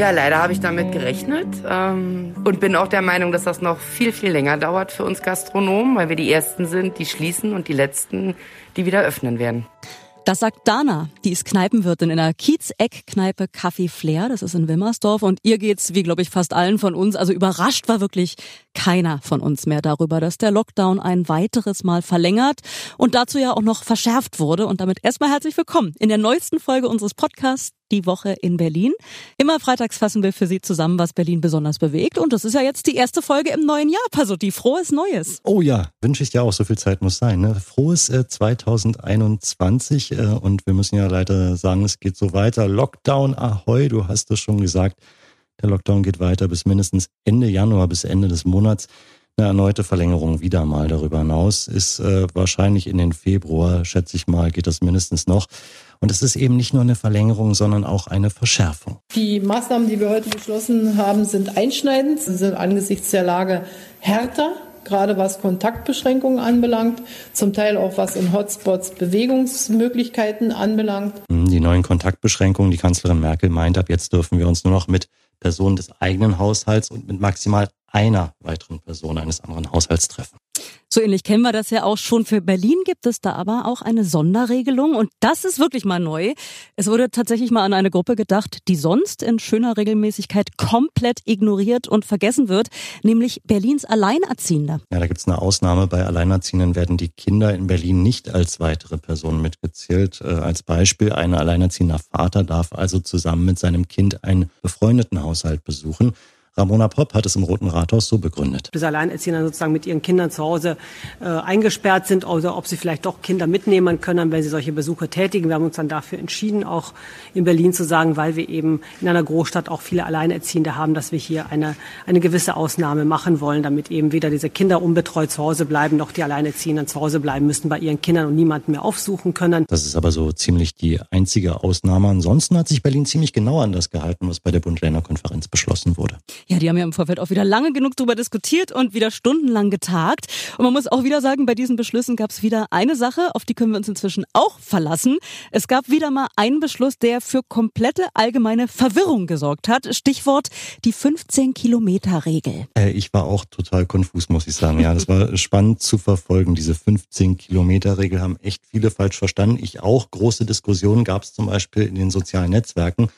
Ja, leider habe ich damit gerechnet ähm, und bin auch der Meinung, dass das noch viel, viel länger dauert für uns Gastronomen, weil wir die Ersten sind, die schließen und die Letzten, die wieder öffnen werden. Das sagt Dana, die ist Kneipenwirtin in der Kiez-Eck-Kneipe Café Flair, das ist in Wilmersdorf und ihr geht's, wie glaube ich fast allen von uns, also überrascht war wirklich keiner von uns mehr darüber, dass der Lockdown ein weiteres Mal verlängert und dazu ja auch noch verschärft wurde und damit erstmal herzlich willkommen in der neuesten Folge unseres Podcasts die Woche in Berlin. Immer freitags fassen wir für Sie zusammen, was Berlin besonders bewegt. Und das ist ja jetzt die erste Folge im neuen Jahr, Pasuti. Frohes Neues. Oh ja, wünsche ich dir auch. So viel Zeit muss sein. Ne? Frohes äh, 2021. Äh, und wir müssen ja leider sagen, es geht so weiter. Lockdown, ahoi, du hast es schon gesagt. Der Lockdown geht weiter bis mindestens Ende Januar, bis Ende des Monats. Eine erneute Verlängerung wieder mal darüber hinaus ist äh, wahrscheinlich in den Februar, schätze ich mal, geht das mindestens noch. Und es ist eben nicht nur eine Verlängerung, sondern auch eine Verschärfung. Die Maßnahmen, die wir heute beschlossen haben, sind einschneidend, Sie sind angesichts der Lage härter gerade was Kontaktbeschränkungen anbelangt, zum Teil auch was in Hotspots Bewegungsmöglichkeiten anbelangt. Die neuen Kontaktbeschränkungen, die Kanzlerin Merkel meint, ab jetzt dürfen wir uns nur noch mit Personen des eigenen Haushalts und mit maximal einer weiteren Person eines anderen Haushalts treffen. So ähnlich kennen wir das ja auch schon. Für Berlin gibt es da aber auch eine Sonderregelung und das ist wirklich mal neu. Es wurde tatsächlich mal an eine Gruppe gedacht, die sonst in schöner Regelmäßigkeit komplett ignoriert und vergessen wird, nämlich Berlins Alleinerziehende. Ja, da gibt es eine Ausnahme. Bei Alleinerziehenden werden die Kinder in Berlin nicht als weitere Personen mitgezählt. Äh, als Beispiel, ein alleinerziehender Vater darf also zusammen mit seinem Kind einen befreundeten Haushalt besuchen. Ramona Popp hat es im Roten Rathaus so begründet. Bis Alleinerziehende sozusagen mit ihren Kindern zu Hause äh, eingesperrt sind oder ob sie vielleicht doch Kinder mitnehmen können, wenn sie solche Besuche tätigen. Wir haben uns dann dafür entschieden, auch in Berlin zu sagen, weil wir eben in einer Großstadt auch viele Alleinerziehende haben, dass wir hier eine, eine gewisse Ausnahme machen wollen, damit eben weder diese Kinder unbetreut zu Hause bleiben, noch die Alleinerziehenden zu Hause bleiben müssen bei ihren Kindern und niemanden mehr aufsuchen können. Das ist aber so ziemlich die einzige Ausnahme. Ansonsten hat sich Berlin ziemlich genau an das gehalten, was bei der Bund-Länder-Konferenz beschlossen wurde. Ja, die haben ja im Vorfeld auch wieder lange genug darüber diskutiert und wieder stundenlang getagt. Und man muss auch wieder sagen, bei diesen Beschlüssen gab es wieder eine Sache, auf die können wir uns inzwischen auch verlassen. Es gab wieder mal einen Beschluss, der für komplette allgemeine Verwirrung gesorgt hat. Stichwort die 15-Kilometer-Regel. Äh, ich war auch total konfus, muss ich sagen. Ja, das war spannend zu verfolgen. Diese 15-Kilometer-Regel haben echt viele falsch verstanden. Ich auch. Große Diskussionen gab es zum Beispiel in den sozialen Netzwerken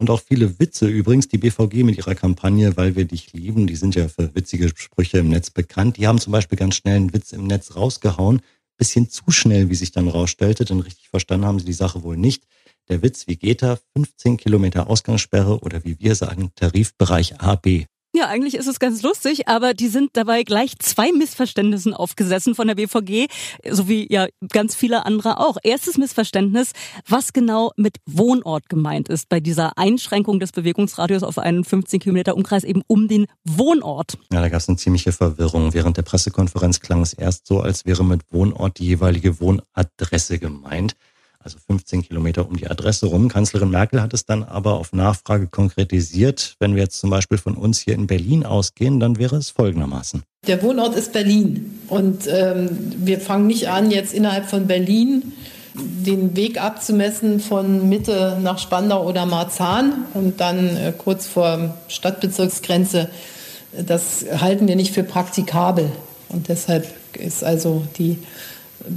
und auch viele Witze. Übrigens, die BVG mit ihrer Kampagne Weil wir dich lieben, die sind ja für witzige Sprüche im Netz bekannt. Die haben zum Beispiel ganz schnell einen Witz im Netz rausgehauen. Bisschen zu schnell, wie sich dann rausstellte, denn richtig verstanden haben sie die Sache wohl nicht. Der Witz, wie geht er? 15 Kilometer Ausgangssperre oder wie wir sagen, Tarifbereich AB. Ja, eigentlich ist es ganz lustig, aber die sind dabei gleich zwei Missverständnissen aufgesessen von der BVG, sowie ja ganz viele andere auch. Erstes Missverständnis, was genau mit Wohnort gemeint ist bei dieser Einschränkung des Bewegungsradius auf einen 15 Kilometer Umkreis eben um den Wohnort. Ja, da gab es eine ziemliche Verwirrung. Während der Pressekonferenz klang es erst so, als wäre mit Wohnort die jeweilige Wohnadresse gemeint also 15 Kilometer um die Adresse rum. Kanzlerin Merkel hat es dann aber auf Nachfrage konkretisiert. Wenn wir jetzt zum Beispiel von uns hier in Berlin ausgehen, dann wäre es folgendermaßen. Der Wohnort ist Berlin und ähm, wir fangen nicht an, jetzt innerhalb von Berlin den Weg abzumessen von Mitte nach Spandau oder Marzahn und dann äh, kurz vor Stadtbezirksgrenze. Das halten wir nicht für praktikabel. Und deshalb ist also die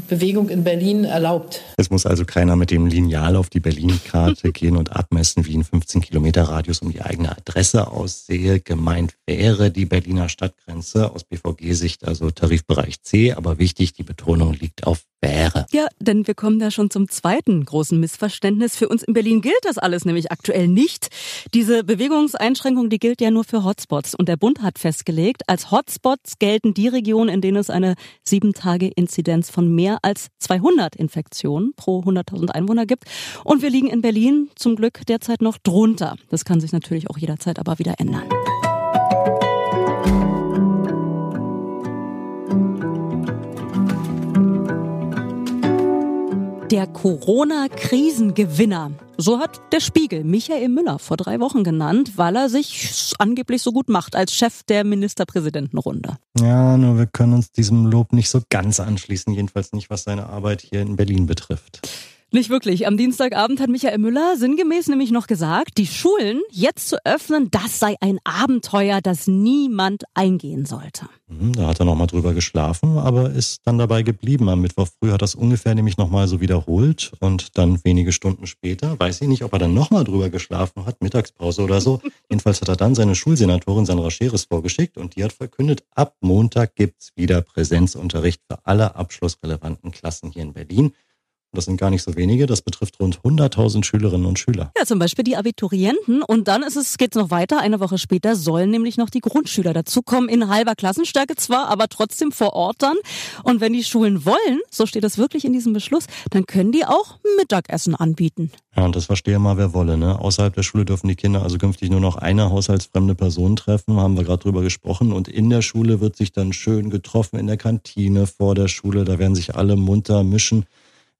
Bewegung in Berlin erlaubt. Es muss also keiner mit dem Lineal auf die Berlin-Karte gehen und abmessen, wie ein 15 Kilometer Radius um die eigene Adresse aussehe. Gemeint wäre die Berliner Stadtgrenze aus BVG-Sicht, also Tarifbereich C. Aber wichtig, die Betonung liegt auf wäre. Ja, denn wir kommen da schon zum zweiten großen Missverständnis. Für uns in Berlin gilt das alles nämlich aktuell nicht. Diese Bewegungseinschränkung, die gilt ja nur für Hotspots. Und der Bund hat festgelegt, als Hotspots gelten die Regionen, in denen es eine sieben Tage Inzidenz von mehr als 200 Infektionen pro 100.000 Einwohner gibt. Und wir liegen in Berlin zum Glück derzeit noch drunter. Das kann sich natürlich auch jederzeit aber wieder ändern. Der Corona-Krisengewinner. So hat der Spiegel Michael Müller vor drei Wochen genannt, weil er sich angeblich so gut macht als Chef der Ministerpräsidentenrunde. Ja, nur wir können uns diesem Lob nicht so ganz anschließen, jedenfalls nicht, was seine Arbeit hier in Berlin betrifft. Nicht wirklich. Am Dienstagabend hat Michael Müller sinngemäß nämlich noch gesagt, die Schulen jetzt zu öffnen, das sei ein Abenteuer, das niemand eingehen sollte. Mhm, da hat er nochmal drüber geschlafen, aber ist dann dabei geblieben. Am Mittwoch früh hat das ungefähr nämlich nochmal so wiederholt und dann wenige Stunden später, weiß ich nicht, ob er dann nochmal drüber geschlafen hat, Mittagspause oder so. Jedenfalls hat er dann seine Schulsenatorin Sandra Scheres vorgeschickt und die hat verkündet, ab Montag gibt's wieder Präsenzunterricht für alle abschlussrelevanten Klassen hier in Berlin. Das sind gar nicht so wenige. Das betrifft rund 100.000 Schülerinnen und Schüler. Ja, zum Beispiel die Abiturienten. Und dann ist es, geht's noch weiter. Eine Woche später sollen nämlich noch die Grundschüler dazukommen. In halber Klassenstärke zwar, aber trotzdem vor Ort dann. Und wenn die Schulen wollen, so steht es wirklich in diesem Beschluss, dann können die auch Mittagessen anbieten. Ja, und das verstehe mal, wer wolle. Ne? Außerhalb der Schule dürfen die Kinder also künftig nur noch eine haushaltsfremde Person treffen. Haben wir gerade drüber gesprochen. Und in der Schule wird sich dann schön getroffen in der Kantine vor der Schule. Da werden sich alle munter mischen.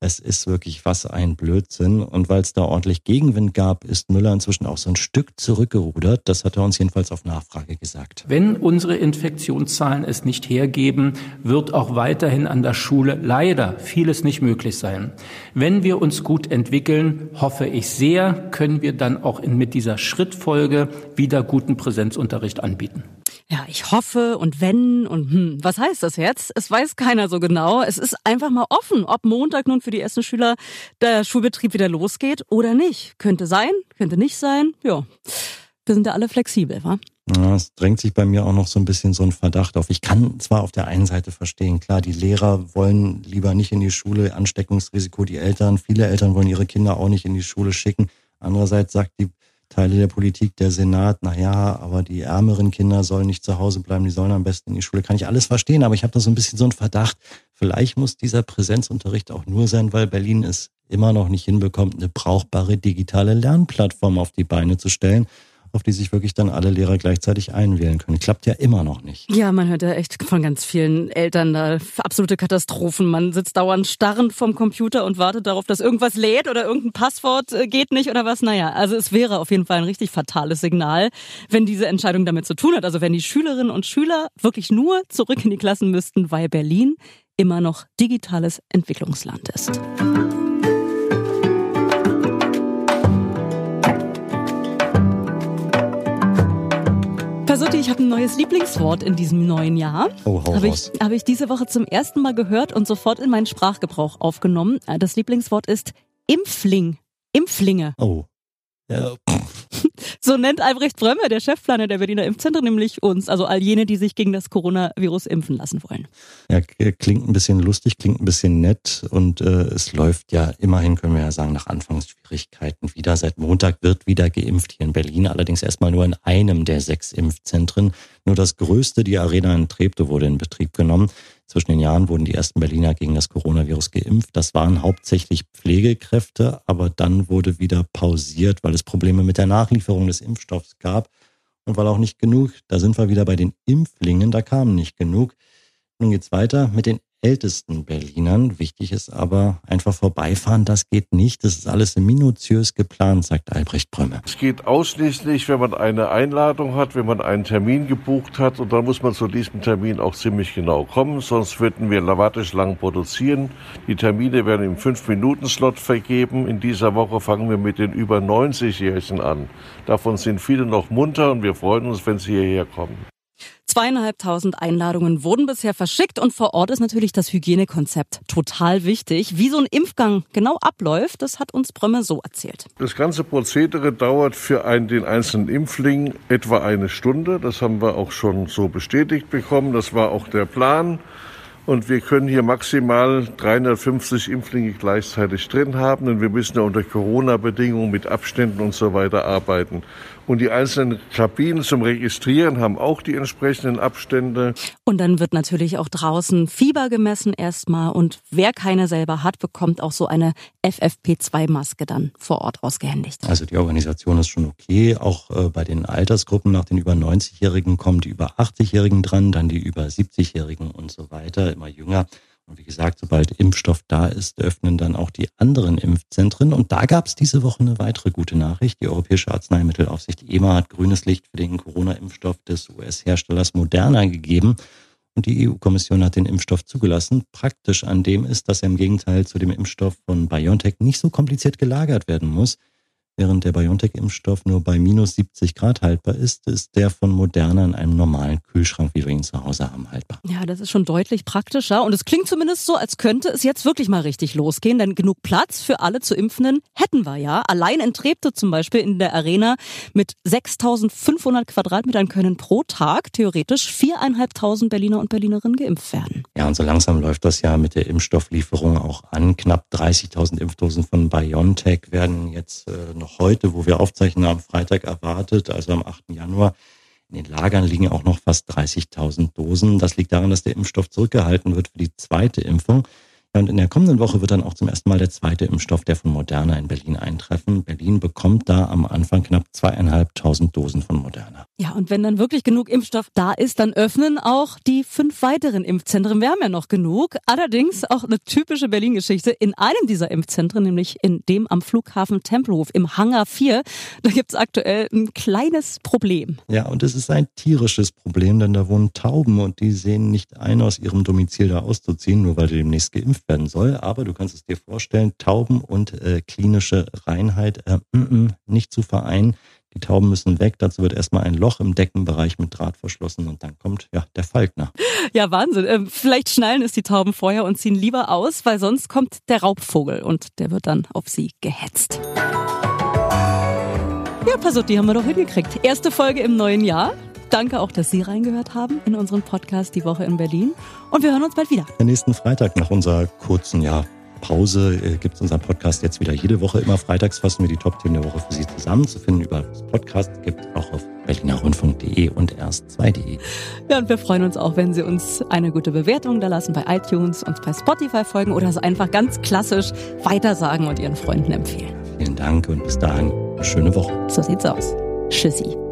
Es ist wirklich was ein Blödsinn. Und weil es da ordentlich Gegenwind gab, ist Müller inzwischen auch so ein Stück zurückgerudert. Das hat er uns jedenfalls auf Nachfrage gesagt. Wenn unsere Infektionszahlen es nicht hergeben, wird auch weiterhin an der Schule leider vieles nicht möglich sein. Wenn wir uns gut entwickeln, hoffe ich sehr, können wir dann auch in, mit dieser Schrittfolge wieder guten Präsenzunterricht anbieten. Ja, ich hoffe und wenn und hm, was heißt das jetzt? Es weiß keiner so genau. Es ist einfach mal offen, ob Montag nun für die ersten Schüler der Schulbetrieb wieder losgeht oder nicht. Könnte sein, könnte nicht sein. Ja, wir sind ja alle flexibel, wa? Ja, es drängt sich bei mir auch noch so ein bisschen so ein Verdacht auf. Ich kann zwar auf der einen Seite verstehen, klar, die Lehrer wollen lieber nicht in die Schule, Ansteckungsrisiko, die Eltern, viele Eltern wollen ihre Kinder auch nicht in die Schule schicken. Andererseits sagt die Teile der Politik, der Senat, na ja, aber die ärmeren Kinder sollen nicht zu Hause bleiben, die sollen am besten in die Schule. Kann ich alles verstehen, aber ich habe da so ein bisschen so einen Verdacht, vielleicht muss dieser Präsenzunterricht auch nur sein, weil Berlin es immer noch nicht hinbekommt, eine brauchbare digitale Lernplattform auf die Beine zu stellen auf die sich wirklich dann alle Lehrer gleichzeitig einwählen können. Klappt ja immer noch nicht. Ja, man hört ja echt von ganz vielen Eltern da absolute Katastrophen. Man sitzt dauernd starrend vom Computer und wartet darauf, dass irgendwas lädt oder irgendein Passwort äh, geht nicht oder was. Naja, also es wäre auf jeden Fall ein richtig fatales Signal, wenn diese Entscheidung damit zu tun hat. Also wenn die Schülerinnen und Schüler wirklich nur zurück in die Klassen müssten, weil Berlin immer noch digitales Entwicklungsland ist. Pasutti, ich habe ein neues Lieblingswort in diesem neuen Jahr. Oh, hau Habe ich, hab ich diese Woche zum ersten Mal gehört und sofort in meinen Sprachgebrauch aufgenommen. Äh, Das Lieblingswort ist Impfling. Impflinge. Oh. Ja, So nennt Albrecht Brömme, der Chefplaner der Berliner Impfzentren, nämlich uns, also all jene, die sich gegen das Coronavirus impfen lassen wollen. Ja, klingt ein bisschen lustig, klingt ein bisschen nett und äh, es läuft ja immerhin, können wir ja sagen, nach Anfangsschwierigkeiten wieder. Seit Montag wird wieder geimpft hier in Berlin, allerdings erstmal nur in einem der sechs Impfzentren. Nur das größte, die Arena in Treptow, wurde in Betrieb genommen. Zwischen den Jahren wurden die ersten Berliner gegen das Coronavirus geimpft. Das waren hauptsächlich Pflegekräfte, aber dann wurde wieder pausiert, weil es Probleme mit der Nachlieferung des Impfstoffs gab und weil auch nicht genug, da sind wir wieder bei den Impflingen, da kamen nicht genug. Nun geht's weiter mit den ältesten Berlinern. Wichtig ist aber einfach vorbeifahren, das geht nicht. Das ist alles minutiös geplant, sagt Albrecht Brömme. Es geht ausschließlich, wenn man eine Einladung hat, wenn man einen Termin gebucht hat und dann muss man zu diesem Termin auch ziemlich genau kommen, sonst würden wir warteschlangen produzieren. Die Termine werden im 5-Minuten-Slot vergeben. In dieser Woche fangen wir mit den über 90-Jährigen an. Davon sind viele noch munter und wir freuen uns, wenn sie hierher kommen. Zweieinhalbtausend Einladungen wurden bisher verschickt und vor Ort ist natürlich das Hygienekonzept total wichtig. Wie so ein Impfgang genau abläuft, das hat uns Brömme so erzählt. Das ganze Prozedere dauert für einen, den einzelnen Impfling etwa eine Stunde. Das haben wir auch schon so bestätigt bekommen. Das war auch der Plan. Und wir können hier maximal 350 Impflinge gleichzeitig drin haben, denn wir müssen ja unter Corona-Bedingungen mit Abständen und so weiter arbeiten. Und die einzelnen Kabinen zum Registrieren haben auch die entsprechenden Abstände. Und dann wird natürlich auch draußen Fieber gemessen erstmal und wer keine selber hat, bekommt auch so eine FFP2-Maske dann vor Ort ausgehändigt. Also die Organisation ist schon okay. Auch äh, bei den Altersgruppen nach den über 90-Jährigen kommen die über 80-Jährigen dran, dann die über 70-Jährigen und so weiter, immer jünger. Und wie gesagt, sobald Impfstoff da ist, öffnen dann auch die anderen Impfzentren. Und da gab es diese Woche eine weitere gute Nachricht. Die Europäische Arzneimittelaufsicht EMA hat grünes Licht für den Corona-Impfstoff des US-Herstellers Moderna gegeben. Und die EU-Kommission hat den Impfstoff zugelassen. Praktisch an dem ist, dass er im Gegenteil zu dem Impfstoff von BioNTech nicht so kompliziert gelagert werden muss. Während der BioNTech-Impfstoff nur bei minus 70 Grad haltbar ist, ist der von Moderna in einem normalen Kühlschrank, wie wir ihn zu Hause haben, haltbar. Ja, das ist schon deutlich praktischer. Und es klingt zumindest so, als könnte es jetzt wirklich mal richtig losgehen. Denn genug Platz für alle zu Impfenden hätten wir ja. Allein in Treptow zum Beispiel in der Arena mit 6500 Quadratmetern können pro Tag theoretisch 4.500 Berliner und Berlinerinnen geimpft werden. Ja, und so langsam läuft das ja mit der Impfstofflieferung auch an. Knapp 30.000 Impfdosen von BioNTech werden jetzt äh, noch heute, wo wir aufzeichnen, am Freitag erwartet, also am 8. Januar. In den Lagern liegen auch noch fast 30.000 Dosen. Das liegt daran, dass der Impfstoff zurückgehalten wird für die zweite Impfung. Und in der kommenden Woche wird dann auch zum ersten Mal der zweite Impfstoff, der von Moderna in Berlin eintreffen. Berlin bekommt da am Anfang knapp zweieinhalbtausend Dosen von Moderna. Ja, und wenn dann wirklich genug Impfstoff da ist, dann öffnen auch die fünf weiteren Impfzentren. Wir haben ja noch genug. Allerdings auch eine typische Berlin-Geschichte. In einem dieser Impfzentren, nämlich in dem am Flughafen Tempelhof im Hangar 4, da gibt's aktuell ein kleines Problem. Ja, und es ist ein tierisches Problem, denn da wohnen Tauben und die sehen nicht ein, aus ihrem Domizil da auszuziehen, nur weil sie demnächst geimpft werden soll. Aber du kannst es dir vorstellen, Tauben und äh, klinische Reinheit äh, mm, mm, nicht zu vereinen. Die Tauben müssen weg. Dazu wird erstmal ein Loch im Deckenbereich mit Draht verschlossen und dann kommt ja der Falkner. Ja, Wahnsinn. Ähm, vielleicht schnallen es die Tauben vorher und ziehen lieber aus, weil sonst kommt der Raubvogel und der wird dann auf sie gehetzt. Ja, Passot, die haben wir doch hingekriegt. Erste Folge im neuen Jahr. Danke auch, dass Sie reingehört haben in unseren Podcast Die Woche in Berlin. Und wir hören uns bald wieder. Am nächsten Freitag nach unserer kurzen ja, Pause äh, gibt es unseren Podcast jetzt wieder jede Woche. Immer freitags fassen wir die Top-Themen der Woche für Sie zusammen. Zu finden über das Podcast gibt auch auf berlinerrundfunk.de und erst2.de. Ja, und wir freuen uns auch, wenn Sie uns eine gute Bewertung da lassen bei iTunes, uns bei Spotify folgen oder so einfach ganz klassisch weitersagen und Ihren Freunden empfehlen. Vielen Dank und bis dahin eine schöne Woche. So sieht's aus. Tschüssi.